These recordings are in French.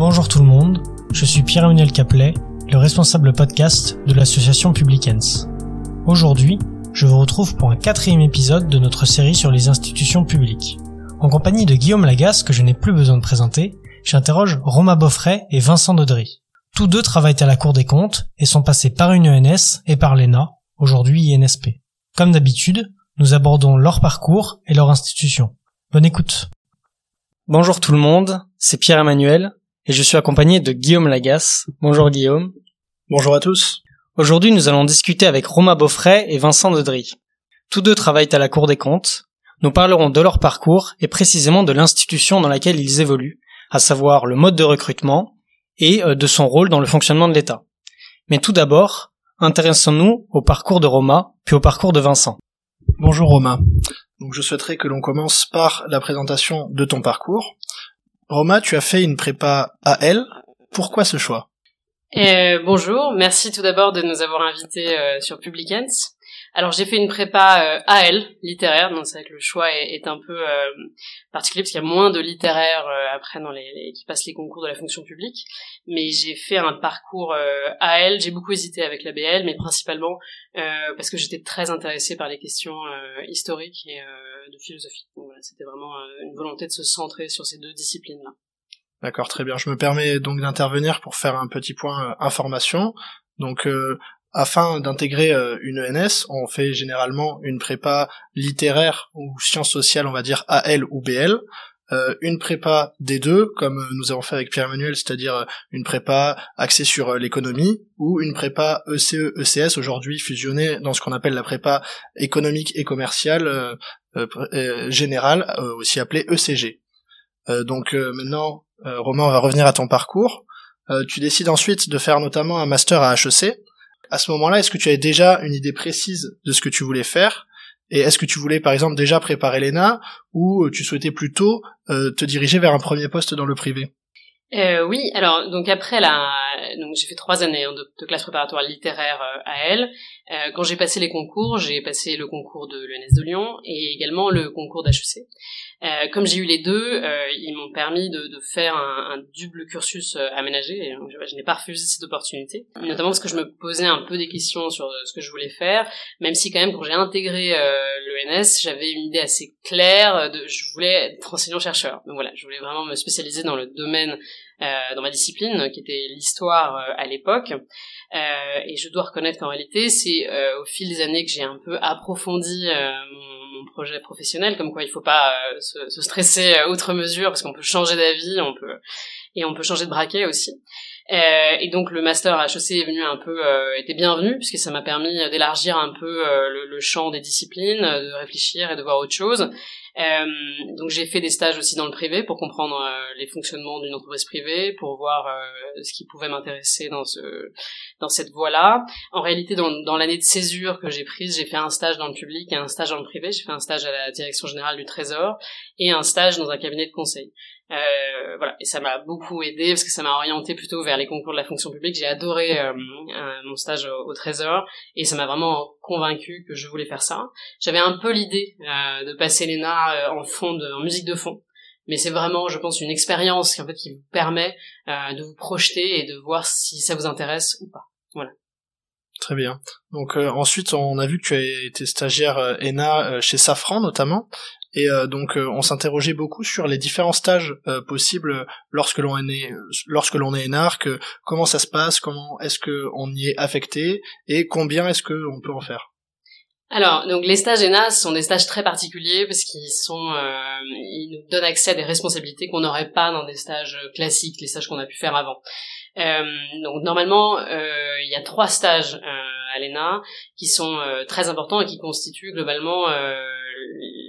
Bonjour tout le monde, je suis Pierre-Emmanuel Caplet, le responsable podcast de l'association Publicens. Aujourd'hui, je vous retrouve pour un quatrième épisode de notre série sur les institutions publiques. En compagnie de Guillaume Lagasse, que je n'ai plus besoin de présenter, j'interroge Romain Boffret et Vincent Dodry. Tous deux travaillent à la Cour des comptes et sont passés par une ENS et par l'ENA, aujourd'hui INSP. Comme d'habitude, nous abordons leur parcours et leur institution. Bonne écoute. Bonjour tout le monde, c'est Pierre-Emmanuel et je suis accompagné de Guillaume Lagasse. Bonjour Guillaume. Bonjour à tous. Aujourd'hui, nous allons discuter avec Romain Beaufray et Vincent Dodry. Tous deux travaillent à la Cour des comptes. Nous parlerons de leur parcours et précisément de l'institution dans laquelle ils évoluent, à savoir le mode de recrutement et euh, de son rôle dans le fonctionnement de l'État. Mais tout d'abord, intéressons-nous au parcours de Romain, puis au parcours de Vincent. Bonjour Romain. Donc je souhaiterais que l'on commence par la présentation de ton parcours. Romain, tu as fait une prépa AL. Pourquoi ce choix? Euh, Bonjour, merci tout d'abord de nous avoir invités euh, sur Publicans. Alors j'ai fait une prépa euh, AL littéraire, donc c'est vrai que le choix est, un peu euh, particulier parce qu'il y a moins de littéraires euh, après dans les, qui passent les concours de la fonction publique. Mais j'ai fait un parcours AL. J'ai beaucoup hésité avec la BL, mais principalement parce que j'étais très intéressée par les questions historiques et de philosophie. Donc voilà, c'était vraiment une volonté de se centrer sur ces deux disciplines-là. D'accord, très bien. Je me permets donc d'intervenir pour faire un petit point information. Donc afin d'intégrer euh, une ENS, on fait généralement une prépa littéraire ou sciences sociales, on va dire AL ou BL, euh, une prépa des deux, comme nous avons fait avec Pierre-Emmanuel, c'est-à-dire euh, une prépa axée sur l'économie, ou une prépa ECE, ECS, aujourd'hui fusionnée dans ce qu'on appelle la prépa économique et commerciale générale, aussi appelée ECG. donc maintenant, Romain, on va revenir à ton parcours. tu décides ensuite de faire notamment un master à HEC, à ce moment-là, est-ce que tu avais déjà une idée précise de ce que tu voulais faire? Et est-ce que tu voulais, par exemple, déjà préparer l'ENA ou euh, tu souhaitais plutôt euh, te diriger vers un premier poste dans le privé? Euh, oui, alors donc après la, donc j'ai fait trois années hein, de, classe préparatoire littéraire à elle. quand j'ai passé les concours, j'ai passé le concours de l'ENS de Lyon et également le concours d'HEC. Euh, comme j'ai eu les deux, euh, ils m'ont permis de, de faire un, un, double cursus euh, aménagé. Et, je, je n'ai pas refusé cette opportunité, notamment parce que je me posais un peu des questions sur ce que je voulais faire, même si quand même quand j'ai intégré l'ENS, j'avais une idée assez claire de je voulais être enseignant-chercheur. Donc voilà, je voulais vraiment me spécialiser dans le domaine euh, dans ma discipline, qui était l'histoire euh, à l'époque. Euh, et je dois reconnaître qu'en réalité, c'est au fil des années que j'ai un peu approfondi mon projet professionnel, comme quoi il faut pas se, se, stresser outre mesure parce qu'on peut changer d'avis, on peut et on peut changer de braquet aussi. Et donc le master HEC est venu un peu était bienvenu puisque ça m'a permis d'élargir un peu le, champ des disciplines, de réfléchir et de voir autre chose. Euh, donc j'ai fait des stages aussi dans le privé pour comprendre euh, les fonctionnements d'une entreprise privée, pour voir euh, ce qui pouvait m'intéresser dans ce dans cette voie-là. En réalité, dans, dans l'année de césure que j'ai prise, j'ai fait un stage dans le public et un stage dans le privé. J'ai fait un stage à la direction générale du Trésor et un stage dans un cabinet de conseil. Euh, voilà, et ça m'a beaucoup aidé parce que ça m'a orienté plutôt vers les concours de la fonction publique. J'ai adoré euh, mon stage au, Trésor et ça m'a vraiment convaincu que je voulais faire ça. J'avais un peu l'idée euh, de passer l'ENA en fond, de, en musique de fond, mais c'est vraiment, je pense, une expérience qui en fait qui vous permet de vous projeter et de voir si ça vous intéresse ou pas. Voilà. Très bien. Donc ensuite, on a vu que tu as été stagiaire ENA chez Safran notamment. Et euh, donc euh, on s'interrogeait beaucoup sur les différents stages euh, possibles lorsque l'on est né, lorsque l'on est énarque, comment ça se passe, comment est-ce que on y est affecté et combien est-ce que on peut en faire. Alors, donc les stages ENA sont des stages très particuliers parce qu'ils sont, ils nous donnent accès à des responsabilités qu'on n'aurait pas dans des stages classiques, les stages qu'on a pu faire avant. donc normalement, il y a trois stages à l'ENA qui sont très importants et qui constituent globalement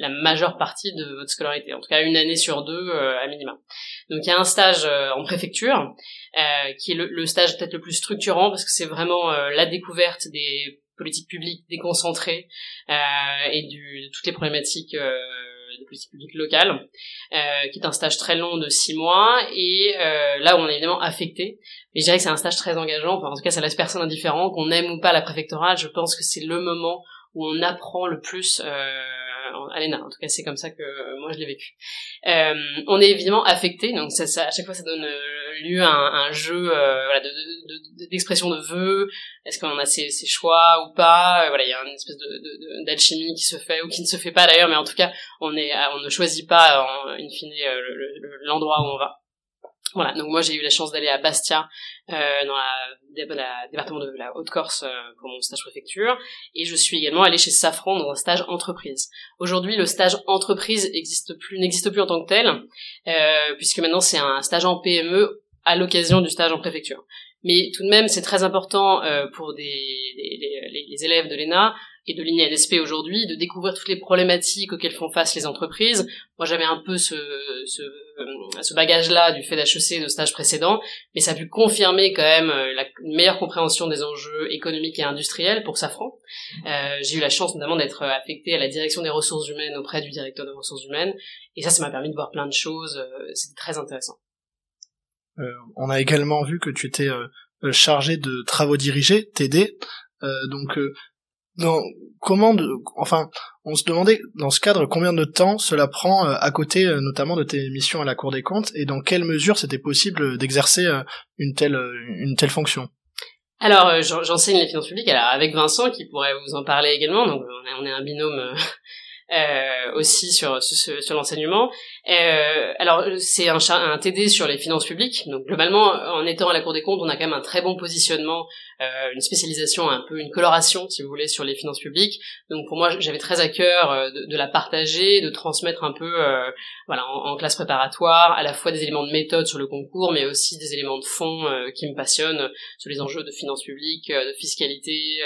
la majeure partie de votre scolarité, en tout cas une année sur deux euh, à minima. Donc il y a un stage euh, en préfecture, euh, qui est le, stage peut-être le plus structurant parce que c'est vraiment la découverte des politiques publiques déconcentrées et du, de toutes les problématiques des politiques publiques locales, qui est un stage très long de six mois et là où on est évidemment affecté. Mais je dirais que c'est un stage très engageant. Enfin, en tout cas, ça laisse personne indifférent. Qu'on aime ou pas la préfectorale, je pense que c'est le moment où on apprend le plus euh, En tout cas, c'est comme ça que euh, moi je l'ai vécu. Euh, on est évidemment affecté, donc ça, ça, à chaque fois ça donne euh, lieu à un, jeu voilà, d'expression de, vœux. Est-ce qu'on a ses, choix ou pas? Voilà, il y a une espèce d'alchimie qui se fait ou qui ne se fait pas d'ailleurs, mais en tout cas, on est on ne choisit pas en in fine l'endroit où on va. Voilà, donc moi j'ai eu la chance d'aller à Bastia, euh, dans la, la, département de la Haute-Corse euh, pour mon stage préfecture, et je suis également allée chez Safran dans un stage entreprise. Aujourd'hui, le stage entreprise n'existe plus en tant que tel, euh, puisque maintenant c'est un stage en PME à l'occasion du stage en préfecture. Mais tout de même, c'est très important euh, pour des, les, les, élèves de l'ENA et de l'INSP aujourd'hui de découvrir toutes les problématiques auxquelles font face les entreprises. Moi, j'avais un peu ce, ce, euh, ce bagage-là du fait d'HEC de stage précédent, mais ça a pu confirmer quand même euh, la meilleure compréhension des enjeux économiques et industriels pour Safran. Euh, j'ai eu la chance notamment d'être affectée à la direction des ressources humaines auprès du directeur des ressources humaines, et ça, ça m'a permis de voir plein de choses. Euh, C'était très intéressant. Euh, on a également vu que tu étais chargé de travaux dirigés, TD. donc non, comment enfin, on se demandait dans ce cadre combien de temps cela prend euh, à côté euh, notamment de tes missions à la Cour des comptes et dans quelle mesure c'était possible d'exercer euh, une telle une telle fonction? Alors j'enseigne les finances publiques alors avec Vincent qui pourrait vous en parler également donc on est un binôme euh, aussi sur sur, sur l'enseignement. Euh, alors c'est un, TD sur les finances publiques. Donc globalement, en étant à la Cour des comptes, on a quand même un très bon positionnement, euh, une spécialisation, un peu une coloration, si vous voulez, sur les finances publiques. Donc pour moi, j'avais très à cœur euh, de, de, la partager, de transmettre un peu, euh, voilà, en, en, classe préparatoire, à la fois des éléments de méthode sur le concours, mais aussi des éléments de fond euh, qui me passionnent sur les enjeux de finances publiques, de fiscalité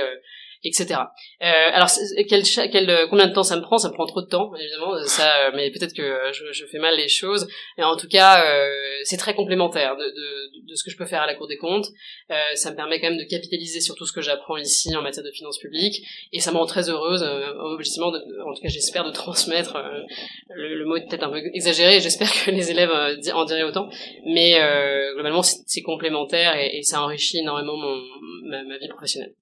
etc. Euh, alors, quel, quel, euh, combien de temps ça me prend? Ça me prend trop de temps, évidemment. Ça, euh, mais peut-être que je, je, fais mal les choses. Et en tout cas, euh, c'est très complémentaire de, de, de, ce que je peux faire à la Cour des comptes. Euh, ça me permet quand même de capitaliser sur tout ce que j'apprends ici en matière de finances publiques, et ça me rend très heureuse, euh, objectivement, de, en tout cas, j'espère de transmettre. Le, le, mot est peut-être un peu exagéré. J'espère que les élèves en diraient autant, mais globalement, c'est complémentaire et, ça enrichit énormément mon, ma vie professionnelle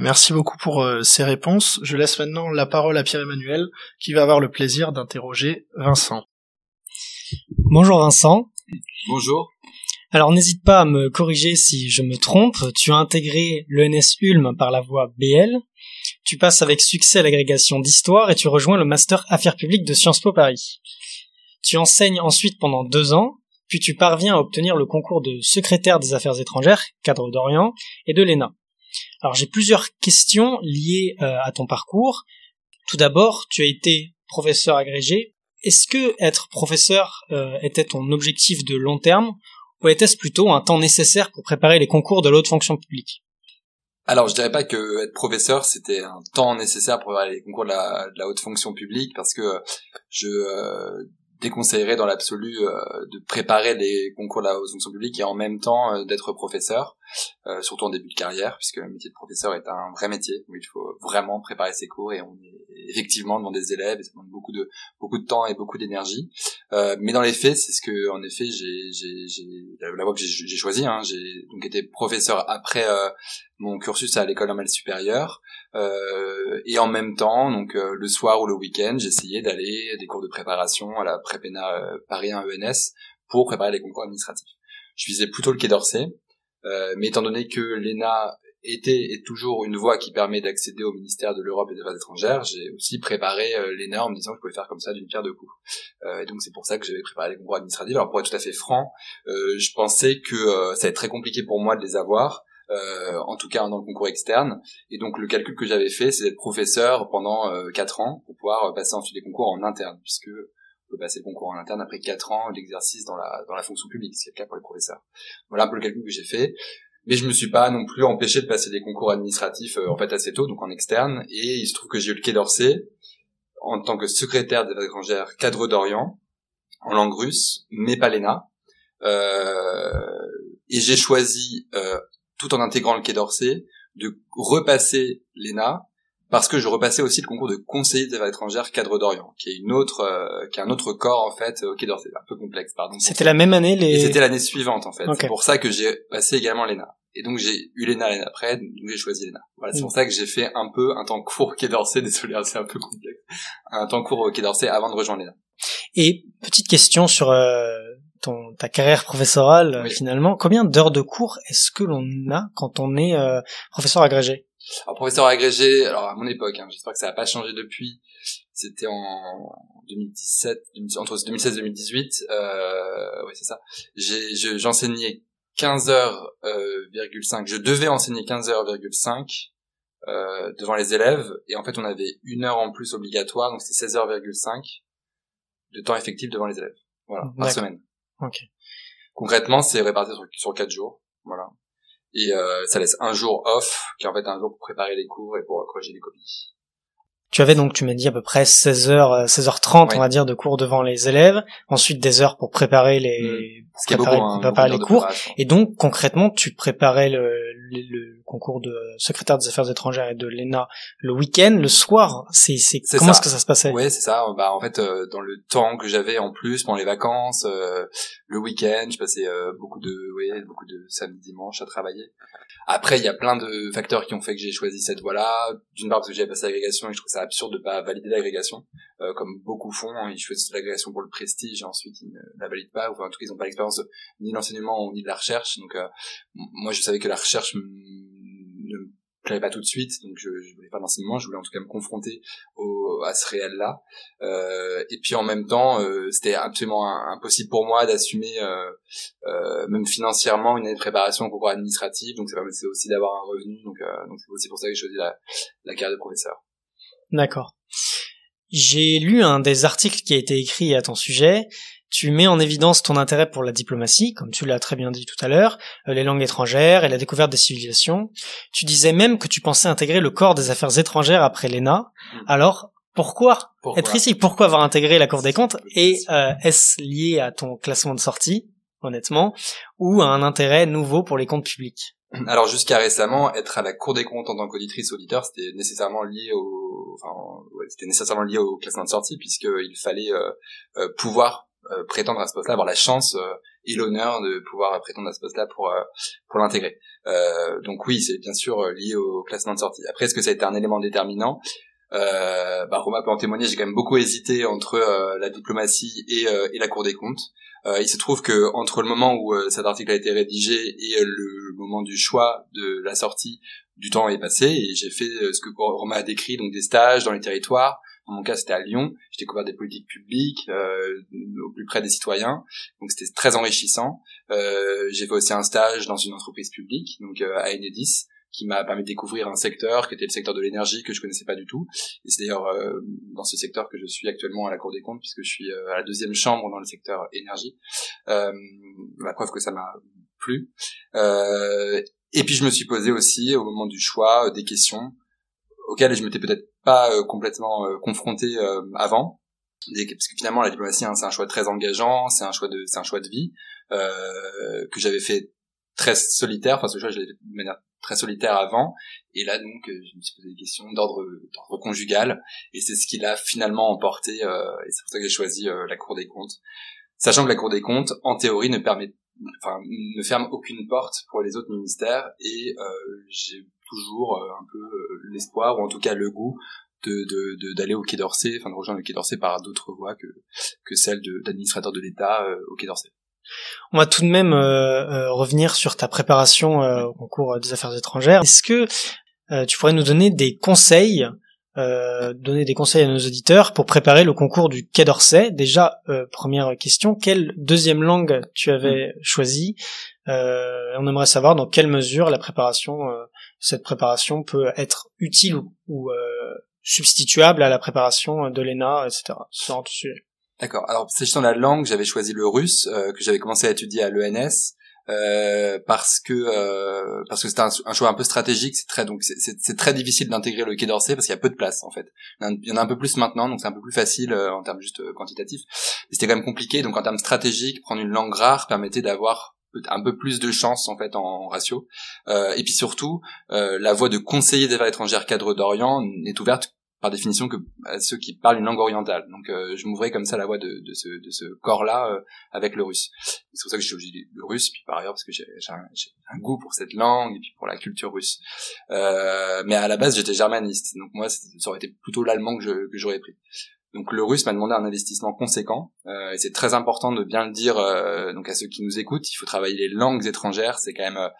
merci beaucoup pour euh, ces réponses. Je laisse maintenant la parole à Pierre-Emmanuel, qui va avoir le plaisir d'interroger Vincent. Bonjour Vincent. Bonjour. Alors n'hésite pas à me corriger si je me trompe. Tu as intégré l'ENS Ulm par la voie BL. Tu passes avec succès à l'agrégation d'histoire et tu rejoins le master Affaires publiques de Sciences Po Paris. Tu enseignes ensuite pendant deux ans, puis tu parviens à obtenir le concours de secrétaire des affaires étrangères, cadre d'Orient, et de l'ENA. Alors j'ai plusieurs questions liées euh, à ton parcours. Tout d'abord, tu as été professeur agrégé. Est-ce que être professeur euh, était ton objectif de long terme ou était-ce plutôt un temps nécessaire pour préparer les concours de l'autre fonction publique? Alors, je dirais pas que être professeur c'était un temps nécessaire pour préparer les concours de la, haute fonction publique, parce que je euh, déconseillerais dans l'absolu de préparer les concours de la haute fonction publique et en même temps d'être professeur, euh, surtout en début de carrière, puisque le métier de professeur est un vrai métier où il faut vraiment préparer ses cours et on est effectivement devant des élèves et ça demande beaucoup de beaucoup de temps et beaucoup d'énergie. mais dans les faits, c'est ce que en effet j'ai j'ai la voie que j'ai choisie. Hein, j'ai donc été professeur après mon cursus à l'école normale supérieure. Euh, et en même temps, donc euh, le soir ou le week-end, j'essayais d'aller des cours de préparation à la Prépéna euh, Paris 1 ENS pour préparer les concours administratifs. Je visais plutôt le Quai d'Orsay, euh, mais étant donné que l'ENA était et toujours une voie qui permet d'accéder au ministère de l'Europe et des Affaires étrangères, j'ai aussi préparé l'ENA en me disant que je pouvais faire comme ça d'une pierre deux coups. et donc c'est pour ça que j'avais préparé les concours administratifs. Alors pour être tout à fait franc, je pensais que ça allait être très compliqué pour moi de les avoir, euh, en tout cas dans le concours externe. Et donc le calcul que j'avais fait, c'est d'être professeur pendant euh, 4 ans pour pouvoir passer ensuite des concours en interne, puisque peut passer le concours en interne après 4 ans d'exercice dans la, dans la fonction publique, ce qui est le cas pour les professeurs. Voilà un peu le calcul que j'ai fait. Mais je me suis pas non plus empêché de passer des concours administratifs euh, en fait assez tôt, donc en externe. Et il se trouve que j'ai eu le Quai d'Orsay en tant que secrétaire des étrangères cadre d'Orient en langue russe, mais pas l'ENA. Euh, et j'ai choisi euh, tout en intégrant le Quai d'Orsay, de repasser l'ENA, parce que je repassais aussi le concours de conseiller des affaires étrangères cadre d'Orient, qui est une autre, euh, qui est un autre corps en fait au Quai d'Orsay, un peu complexe, pardon. C'était la même année les. C'était l'année suivante en fait. C'est pour ça que j'ai passé également l'ENA. Et donc j'ai eu l'ENA l'année après, donc j'ai choisi l'ENA. Voilà, c'est mm. pour ça que j'ai fait un peu un temps court au Quai d'Orsay, désolé, hein, c'est un peu complexe. Un temps court au Quai d'Orsay avant de rejoindre l'ENA. Et petite question sur euh, ton ta carrière professorale Oui. finalement. Combien d'heures de cours est-ce que l'on a quand on est euh, professeur agrégé? Alors professeur agrégé, alors à mon époque, hein, j'espère que ça n'a pas changé depuis. C'était en 2017, 2000 entre 2016 et 2018. Euh, oui, c'est ça. Je- j'enseignais 15 heures euh, virgule 5. Je devais enseigner 15 heures virgule 5 euh, devant les élèves et en fait on avait une heure en plus obligatoire, donc c'était 16 heures virgule 5 de temps effectif devant les élèves. Voilà, par semaine. Ok. Concrètement, c'est réparti sur, sur 4 jours. Voilà. Et euh, ça laisse un jour off, qui est en fait un jour pour préparer les cours et pour corriger les copies. Tu avais donc, tu m'as dit à peu près 16 heures, euh, 16h30, Oui. on va dire, de cours devant les élèves. Ensuite, des heures pour préparer les, Ce qui est préparer, beaucoup, hein, préparer les cours. Et donc, concrètement, tu préparais le, le, le concours de secrétaire des affaires étrangères et de l'ENA le week-end, le soir. C'est, c'est, comment ça. est-ce que ça se passait? Ouais, c'est ça. Bah en fait, euh, dans le temps que j'avais en plus pendant les vacances, euh, le week-end, je passais euh, beaucoup de, ouais, beaucoup de samedi, dimanche à travailler. Après, il y a plein de facteurs qui ont fait que j'ai choisi cette voie-là. D'une part parce que j'avais passé l'agrégation et je trouve ça absurde de pas valider l'agrégation, euh, comme beaucoup font. hein. ils choisissent l'agrégation pour le prestige et ensuite ils ne la valident pas. Ou en tout cas, ils n'ont pas l'expérience ni de l'enseignement ni de la recherche. Donc, euh, moi, je savais que la recherche ne me plaisait pas tout de suite, donc je, je voulais pas d'enseignement. Je voulais en tout cas me confronter au, à ce réel-là. Euh, et puis en même temps, euh, c'était absolument impossible pour moi d'assumer, euh, euh, même financièrement, une année de préparation au concours administratif. Donc ça permettait aussi d'avoir un revenu. Donc euh, donc c'est aussi pour ça que j'ai choisi la, la carrière de professeur. D'accord. J'ai lu un des articles qui a été écrit à ton sujet. Tu mets en évidence ton intérêt pour la diplomatie, comme tu l'as très bien dit tout à l'heure, euh, les langues étrangères et la découverte des civilisations. Tu disais même que tu pensais intégrer le corps des affaires étrangères après l'ENA. Mm. Alors, pourquoi, Pourquoi être ici? Pourquoi avoir intégré la Cour des comptes? Et euh, est-ce lié à ton classement de sortie, honnêtement, ou à un intérêt nouveau pour les comptes publics? Alors jusqu'à récemment, être à la Cour des comptes en tant qu'auditrice auditeur, c'était nécessairement lié au, enfin, ouais, c'était nécessairement lié au classement de sortie puisqu'il fallait euh, euh, pouvoir euh, prétendre à ce poste-là, avoir la chance euh, et l'honneur de pouvoir prétendre à ce poste-là pour euh, pour l'intégrer. Euh, donc oui, c'est bien sûr lié au classement de sortie. Après, est-ce que ça a été un élément déterminant? Euh, bah, Romain peut en témoigner. J'ai quand même beaucoup hésité entre euh, la diplomatie et, euh, et la Cour des comptes. Euh, il se trouve que entre le moment où euh, cet article a été rédigé et euh, le moment du choix de la sortie, du temps est passé et j'ai fait ce que Romain a décrit, donc des stages dans les territoires. Dans mon cas, c'était à Lyon. J'ai découvert des politiques publiques au plus près des citoyens, donc c'était très enrichissant. J'ai fait aussi un stage dans une entreprise publique, donc à Enedis, qui m'a permis de découvrir un secteur qui était le secteur de l'énergie que je connaissais pas du tout. Et c'est d'ailleurs euh, dans ce secteur que je suis actuellement à la Cour des comptes, puisque je suis euh, à la deuxième chambre dans le secteur énergie. Euh, la preuve que ça m'a plu. Euh, et puis je me suis posé aussi au moment du choix euh, des questions auxquelles je m'étais peut-être pas euh, complètement confronté avant. Parce que finalement la diplomatie hein, c'est un choix très engageant, c'est un choix de c'est un choix de vie que j'avais fait très solitaire, enfin ce choix je l'ai fait de manière très solitaire avant, et là donc euh, je me suis posé des questions d'ordre conjugal, et c'est ce qui l'a finalement emporté, euh, et c'est pour ça que j'ai choisi euh, la Cour des comptes, sachant que la Cour des comptes, en théorie, ne permet, enfin ne ferme aucune porte pour les autres ministères, et euh, j'ai toujours euh, un peu euh, l'espoir, ou en tout cas le goût de de- de- d'aller au Quai d'Orsay, enfin de rejoindre le Quai d'Orsay par d'autres voies que que celle de d'administrateur de l'État euh, au Quai d'Orsay. On va tout de même euh, euh, revenir sur ta préparation euh, au concours des affaires étrangères. Est-ce que euh, tu pourrais nous donner des conseils, euh, donner des conseils à nos auditeurs pour préparer le concours du Quai d'Orsay? Déjà, euh, première question, quelle deuxième langue tu avais choisi euh, On aimerait savoir dans quelle mesure la préparation, euh, cette préparation peut être utile ou, ou, euh, substituable à la préparation de l'ENA, etc. Ce genre de sujet. D'accord. Alors, s'agissant de la langue, j'avais choisi le russe, euh, que j'avais commencé à étudier à l'ENS, euh, parce que euh, parce que c'était un, choix un peu stratégique. C'est très donc c'est- c'est c'est très difficile d'intégrer le Quai d'Orsay parce qu'il y a peu de place en fait. Il y en a- un peu plus maintenant, donc c'est un peu plus facile euh, en termes juste euh, quantitatifs. C'était quand même compliqué. Donc en termes stratégiques, prendre une langue rare permettait d'avoir un peu plus de chance en fait en, en ratio. Euh, et puis surtout, euh, la voie de conseiller des affaires étrangères cadre d'Orient n'est ouverte par définition que à ceux qui parlent une langue orientale. Donc euh, je m'ouvrais comme ça la voie de, de ce, de ce corps-là euh, avec le russe. C'est pour ça que j'ai choisi le russe, puis par ailleurs parce que j'ai un, un goût pour cette langue et puis pour la culture russe. Euh, mais à la base j'étais germaniste, donc moi ça aurait été plutôt l'allemand je- que j'aurais pris. Donc le russe m'a demandé un investissement conséquent euh, et c'est très important de bien le dire euh, donc à ceux qui nous écoutent. Il faut travailler les langues étrangères, c'est quand même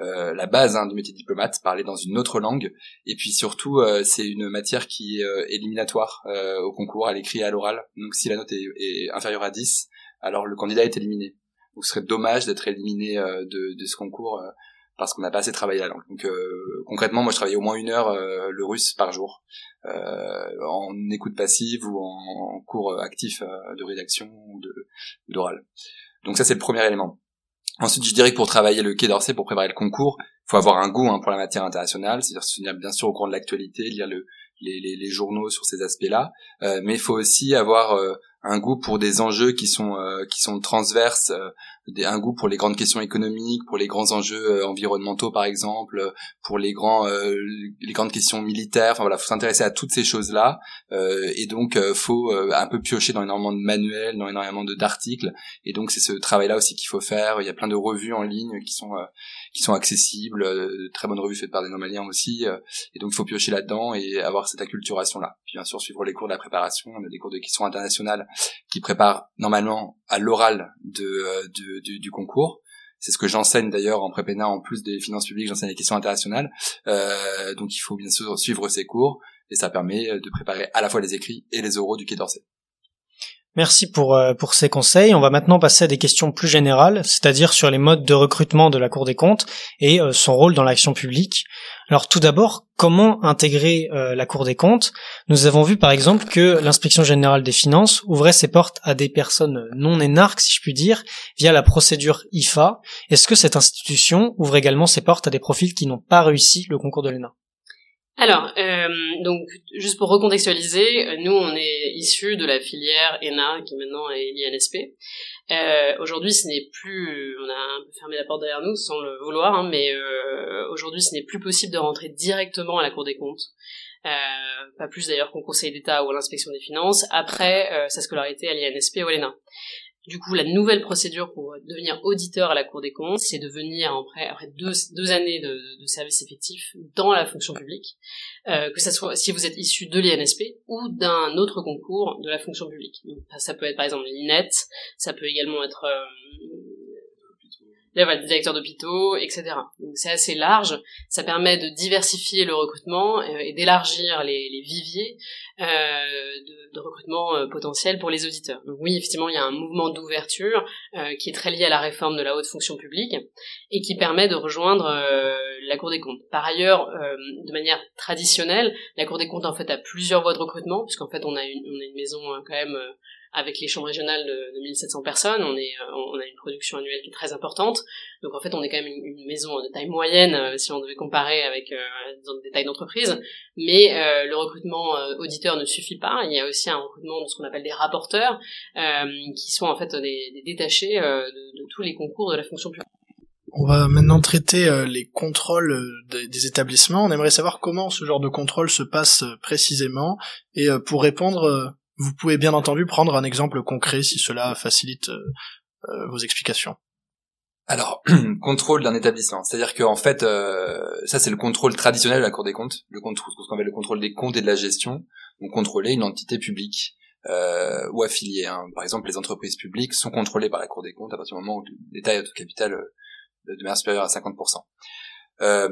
euh, la base hein, du métier diplomate, parler dans une autre langue. Et puis surtout, c'est une matière qui est éliminatoire au concours, à l'écrit et à l'oral. Donc si la note est, inférieure à 10, alors le candidat est éliminé. Serait dommage d'être éliminé de, ce concours parce qu'on n'a pas assez travaillé la langue. Donc euh, concrètement, moi je travaillais au moins une heure euh, le russe par jour, euh, en écoute passive ou en, cours actif de rédaction ou d'oral. Donc ça c'est le premier élément. Ensuite, je dirais que pour travailler le Quai d'Orsay, pour préparer le concours, faut avoir un goût hein, pour la matière internationale, c'est-à-dire se tenir bien sûr au courant de l'actualité, lire le, les, les, journaux sur ces aspects-là, mais il faut aussi avoir un goût pour des enjeux qui sont qui sont transverses un goût pour les grandes questions économiques, pour les grands enjeux euh, environnementaux par exemple, pour les grands euh, les grandes questions militaires. Enfin voilà, faut s'intéresser à toutes ces choses-là euh, et donc faut un peu piocher dans énormément de manuels, dans énormément d'articles et donc c'est ce travail-là aussi qu'il faut faire. Il y a plein de revues en ligne qui sont qui sont accessibles, de très bonnes revues faites par des normaliens aussi et donc il faut piocher là-dedans et avoir cette acculturation-là. Puis bien sûr suivre les cours de la préparation, on a des cours de questions internationales qui préparent normalement à l'oral de, de du, concours. C'est ce que j'enseigne d'ailleurs en prépéna en plus des finances publiques, j'enseigne les questions internationales. Euh, donc il faut bien sûr suivre ces cours et ça permet de préparer à la fois les écrits et les oraux du Quai d'Orsay. Merci pour, euh, pour ces conseils. On va maintenant passer à des questions plus générales, c'est-à-dire sur les modes de recrutement de la Cour des comptes et euh, son rôle dans l'action publique. Alors tout d'abord, comment intégrer euh, la Cour des comptes? Nous avons vu par exemple que l'inspection générale des finances ouvrait ses portes à des personnes non énarques, si je puis dire, via la procédure IFA. Est-ce que cette institution ouvre également ses portes à des profils qui n'ont pas réussi le concours de l'ENA? Alors, euh, donc juste pour recontextualiser, euh, nous on est issus de la filière ENA qui maintenant est l'INSP. Euh, aujourd'hui, ce n'est plus, on a un peu fermé la porte derrière nous sans le vouloir, hein, mais euh, aujourd'hui, ce n'est plus possible de rentrer directement à la Cour des comptes. Euh, pas plus d'ailleurs qu'au Conseil d'État ou à l'Inspection des Finances, après euh, sa scolarité à l'INSP ou à l'ENA. Du coup, la nouvelle procédure pour devenir auditeur à la Cour des comptes, c'est de venir après, deux, années de, service effectif dans la fonction publique, euh, que ça soit si vous êtes issu de l'INSP ou d'un autre concours de la fonction publique. Ça peut être par exemple l'INET, ça peut également être euh, voilà, des directeurs d'hôpitaux, etc. Donc c'est assez large, ça permet de diversifier le recrutement euh, et d'élargir les, viviers euh, de, recrutement euh, potentiel pour les auditeurs. Donc oui, effectivement, il y a un mouvement d'ouverture qui est très lié à la réforme de la haute fonction publique et qui permet de rejoindre la Cour des comptes. Par ailleurs, de manière traditionnelle, la Cour des comptes en fait a plusieurs voies de recrutement, puisqu'en fait a on a une maison quand même avec les chambres régionales de, de 1700 personnes, on, est, euh, on a une production annuelle qui est très importante. Donc en fait, on est quand même une, maison de taille moyenne euh, si on devait comparer avec euh, des tailles d'entreprise. Mais euh, le recrutement auditeur ne suffit pas. Il y a aussi un recrutement de ce qu'on appelle des rapporteurs, qui sont en fait des, des détachés de, de tous les concours de la fonction publique. On va maintenant traiter les contrôles des, établissements. On aimerait savoir comment ce genre de contrôle se passe précisément. Et pour répondre, vous pouvez bien entendu prendre un exemple concret si cela facilite euh, euh, vos explications. Alors, contrôle d'un établissement, c'est-à-dire que en fait, euh, ça c'est le contrôle traditionnel de la Cour des comptes, le contrôle, ce qu'on appelle le contrôle des comptes et de la gestion, donc contrôler une entité publique euh, ou affiliée. Hein. Par exemple, les entreprises publiques sont contrôlées par la Cour des comptes à partir du moment où l'État est au capital de manière supérieure à 50%. Euh,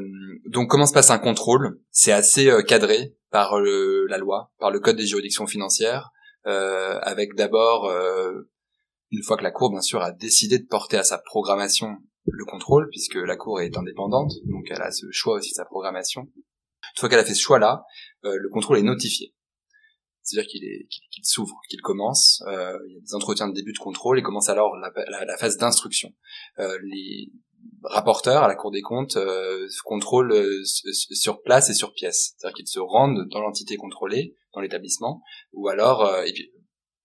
donc comment se passe un contrôle? C'est assez cadré par le, la loi, par le code des juridictions financières, euh, avec d'abord, euh, une fois que la Cour, bien sûr, a décidé de porter à sa programmation le contrôle, puisque la Cour est indépendante, donc elle a ce choix aussi de sa programmation. Une fois qu'elle a fait ce choix-là, euh, le contrôle est notifié. C'est-à-dire qu'il qu'il s'ouvre, qu'il commence. Euh, il y a des entretiens de début de contrôle et commence alors la, la, la phase d'instruction. Euh, les rapporteurs à la Cour des comptes euh, contrôlent euh, sur place et sur pièce. C'est-à-dire qu'ils se rendent dans l'entité contrôlée, dans l'établissement, ou alors, euh, et, puis,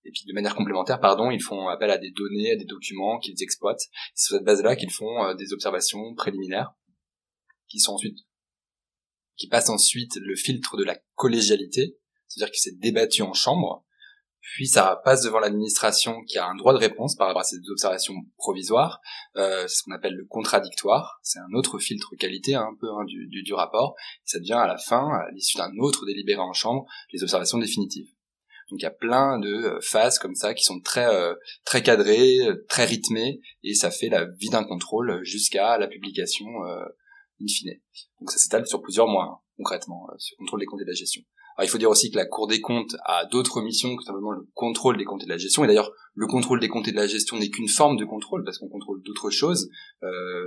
et puis de manière complémentaire, pardon, ils font appel à des données, à des documents qu'ils exploitent. C'est sur cette base-là qu'ils font euh, des observations préliminaires, qui sont ensuite, qui passent ensuite le filtre de la collégialité, c'est-à-dire que c'est débattu en chambre, puis ça passe devant l'administration qui a un droit de réponse par rapport à ces observations provisoires, euh, ce qu'on appelle le contradictoire, c'est un autre filtre qualité hein, un peu hein, du, rapport, ça devient à la fin, à l'issue d'un autre délibéré en chambre, les observations définitives. Donc il y a plein de phases comme ça qui sont très très cadrées, très rythmées, et ça fait la vie d'un contrôle jusqu'à la publication in fine. Donc ça s'étale sur plusieurs mois hein, concrètement, ce contrôle des comptes et de la gestion. Alors, il faut dire aussi que la Cour des comptes a d'autres missions que simplement le contrôle des comptes et de la gestion. Et d'ailleurs, le contrôle des comptes et de la gestion n'est qu'une forme de contrôle parce qu'on contrôle d'autres choses. Euh,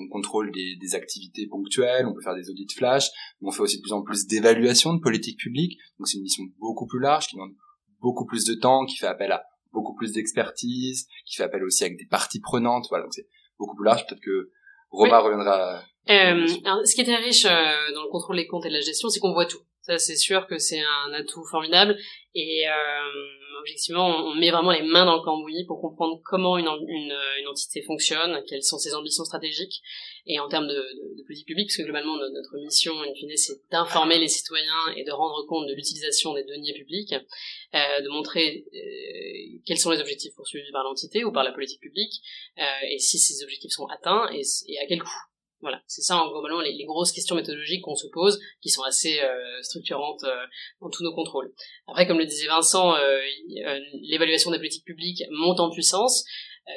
on, contrôle des, des, activités ponctuelles, on peut faire des audits flash, on fait aussi de plus en plus d'évaluation de politique publique. Donc c'est une mission beaucoup plus large qui demande beaucoup plus de temps, qui fait appel à beaucoup plus d'expertise, qui fait appel aussi avec des parties prenantes. Voilà, donc c'est beaucoup plus large. Peut-être que Romain reviendra. Euh, alors, ce qui est riche euh, dans le contrôle des comptes et de la gestion, c'est qu'on voit tout. Ça, c'est sûr que c'est un atout formidable. Et euh, objectivement, on met vraiment les mains dans le cambouis pour comprendre comment une, une, une, entité fonctionne, quelles sont ses ambitions stratégiques, et en termes de, politique publique, parce que globalement, notre mission, in fine, c'est d'informer les citoyens et de rendre compte de l'utilisation des deniers publics, euh, de montrer euh, quels sont les objectifs poursuivis par l'entité ou par la politique publique, euh, et si ces objectifs sont atteints, et à quel coût. Voilà, c'est ça globalement les, les, grosses questions méthodologiques qu'on se pose, qui sont assez euh, structurantes euh, dans tous nos contrôles. Après, comme le disait Vincent, euh, l'évaluation des politiques publiques monte en puissance.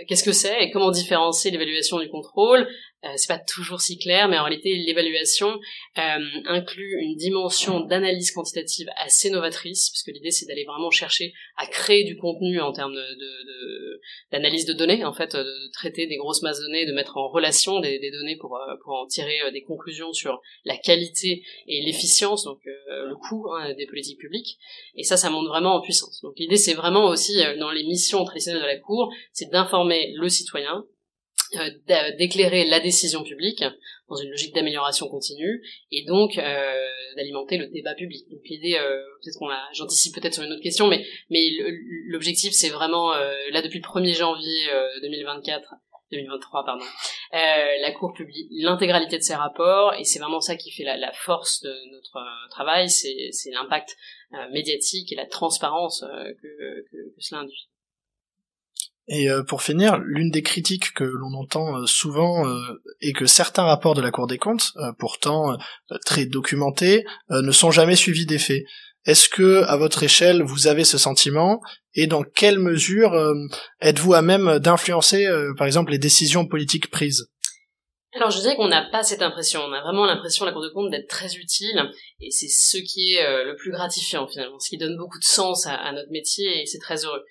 Qu'est-ce que c'est et comment différencier l'évaluation du contrôle? Euh, c'est pas toujours si clair, mais en réalité, l'évaluation euh, inclut une dimension d'analyse quantitative assez novatrice, puisque l'idée c'est d'aller vraiment chercher à créer du contenu en termes d'analyse de, de, de, données, en fait, de traiter des grosses masses de données, de mettre en relation des, des données pour, euh, pour en tirer euh, des conclusions sur la qualité et l'efficience, donc euh, le coût hein, des politiques publiques. Et ça, ça monte vraiment en puissance. Donc l'idée, c'est vraiment aussi dans les missions traditionnelles de la Cour, c'est d'informer le citoyen euh, d'éclairer la décision publique dans une logique d'amélioration continue et donc euh, d'alimenter le débat public. Donc l'idée, euh, peut-être qu'on j'anticipe peut-être sur une autre question, mais mais l'objectif c'est vraiment là depuis le 1er janvier 2024 2023 pardon la Cour publie l'intégralité de ses rapports et c'est vraiment ça qui fait la, la force de notre travail c'est l'impact médiatique et la transparence que, que cela induit. Et euh, pour finir, l'une des critiques que l'on entend euh, souvent euh, est que certains rapports de la Cour des comptes, pourtant très documentés, ne sont jamais suivis d'effet. Est-ce que, à votre échelle, vous avez ce sentiment? Et dans quelle mesure êtes-vous à même d'influencer, par exemple, les décisions politiques prises? Alors je dirais qu'on n'a pas cette impression, on a vraiment l'impression, la Cour des comptes, d'être très utile, et c'est ce qui est euh, le plus gratifiant finalement, ce qui donne beaucoup de sens à, notre métier, et c'est très heureux.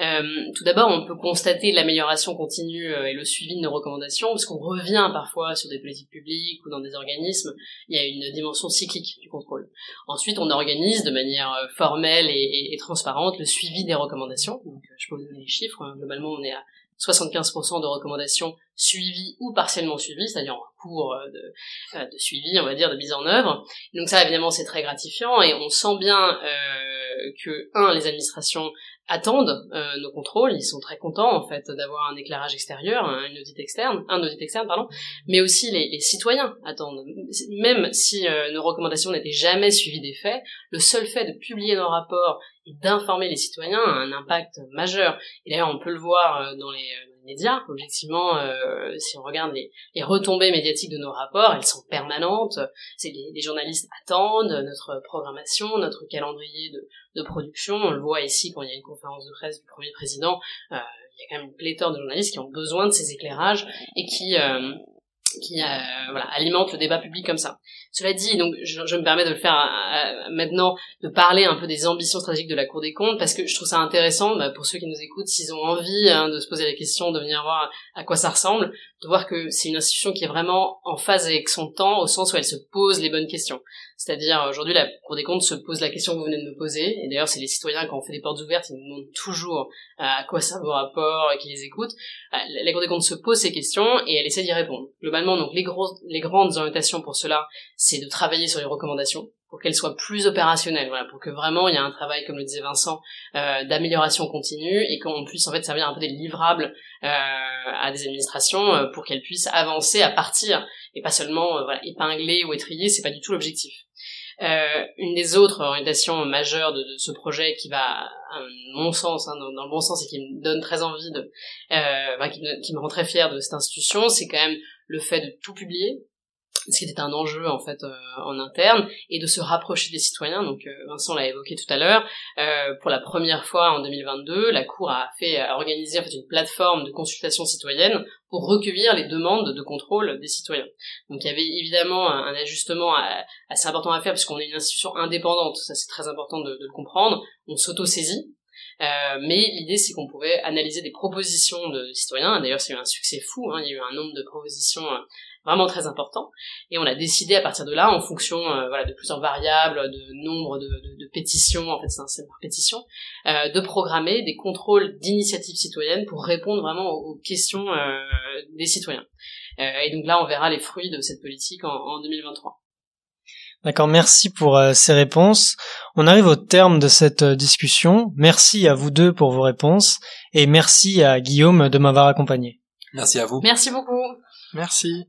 Euh, tout d'abord, on peut constater l'amélioration continue euh, et le suivi de nos recommandations, parce qu'on revient parfois sur des politiques publiques ou dans des organismes, il y a une dimension cyclique du contrôle. Ensuite, on organise de manière formelle et, et transparente le suivi des recommandations, donc je peux vous donner les chiffres, globalement on est à 75% de recommandations suivies ou partiellement suivies, c'est-à-dire en cours euh, de, euh, de, suivi, on va dire, de mise en œuvre. donc ça, évidemment, c'est très gratifiant et on sent bien euh, que, un, les administrations attendent euh, nos contrôles, ils sont très contents en fait d'avoir un éclairage extérieur, un, une audit externe, un audit externe pardon, mais aussi les, les citoyens attendent. Même si euh, nos recommandations n'étaient jamais suivies des faits, le seul fait de publier nos rapports et d'informer les citoyens a un impact majeur. Et d'ailleurs, on peut le voir euh, dans les, médias. Objectivement, euh, si on regarde les, les, retombées médiatiques de nos rapports, elles sont permanentes. C'est les, les, journalistes attendent notre programmation, notre calendrier de, de, production. On le voit ici quand il y a une conférence de presse du premier président. Euh, il y a quand même une pléthore de journalistes qui ont besoin de ces éclairages et qui euh, qui euh, alimente le débat public comme ça. Cela dit, donc je, me permets de le faire euh, euh, maintenant, de parler un peu des ambitions stratégiques de la Cour des comptes, parce que je trouve ça intéressant bah, pour ceux qui nous écoutent, s'ils ont envie hein, de se poser la question, de venir voir à quoi ça ressemble, de voir que c'est une institution qui est vraiment en phase avec son temps, au sens où elle se pose les bonnes questions. C'est-à-dire, aujourd'hui, la Cour des comptes se pose la question que vous venez de me poser, et d'ailleurs, c'est les citoyens, quand on fait des portes ouvertes, ils nous demandent toujours à quoi ça vos rapports, et qui les écoutent. La Cour des comptes se pose ces questions, et elle essaie d'y répondre. Donc, les, les grandes orientations pour cela, c'est de travailler sur les recommandations, pour qu'elles soient plus opérationnelles, voilà, pour que vraiment il y ait un travail, comme le disait Vincent, euh, d'amélioration continue et qu'on puisse en fait servir un peu des livrables euh, à des administrations euh, pour qu'elles puissent avancer à partir et pas seulement voilà, épingler ou étrier, c'est pas du tout l'objectif. Une des autres orientations majeures de, ce projet qui va, à mon sens, hein, dans, le bon sens et qui me donne très envie de, euh, qui, me, qui me rend très fier de cette institution, c'est quand même le fait de tout publier, ce qui était un enjeu en fait euh, en interne et de se rapprocher des citoyens. Donc euh, Vincent l'a évoqué tout à l'heure euh, pour la première fois en 2022 la cour a fait a organisé en fait une plateforme de consultation citoyenne pour recueillir les demandes de contrôle des citoyens. Donc il y avait évidemment un, ajustement assez important à faire parce qu'on est une institution indépendante. Ça c'est très important de, de le comprendre. On s'auto-saisit euh, mais l'idée, c'est qu'on pouvait analyser des propositions de citoyens. D'ailleurs, c'est un succès fou. Hein. Il y a eu un nombre de propositions euh, vraiment très important. Et on a décidé à partir de là, en fonction euh, voilà, de plusieurs variables, de nombre de, pétitions, en fait c'est un système par pétition, euh, de programmer des contrôles d'initiatives citoyennes pour répondre vraiment aux, questions euh, des citoyens. et donc là, on verra les fruits de cette politique en 2023. D'accord, merci pour euh, ces réponses. On arrive au terme de cette euh, discussion. Merci à vous deux pour vos réponses et merci à Guillaume de m'avoir accompagné. Merci à vous. Merci beaucoup. Merci.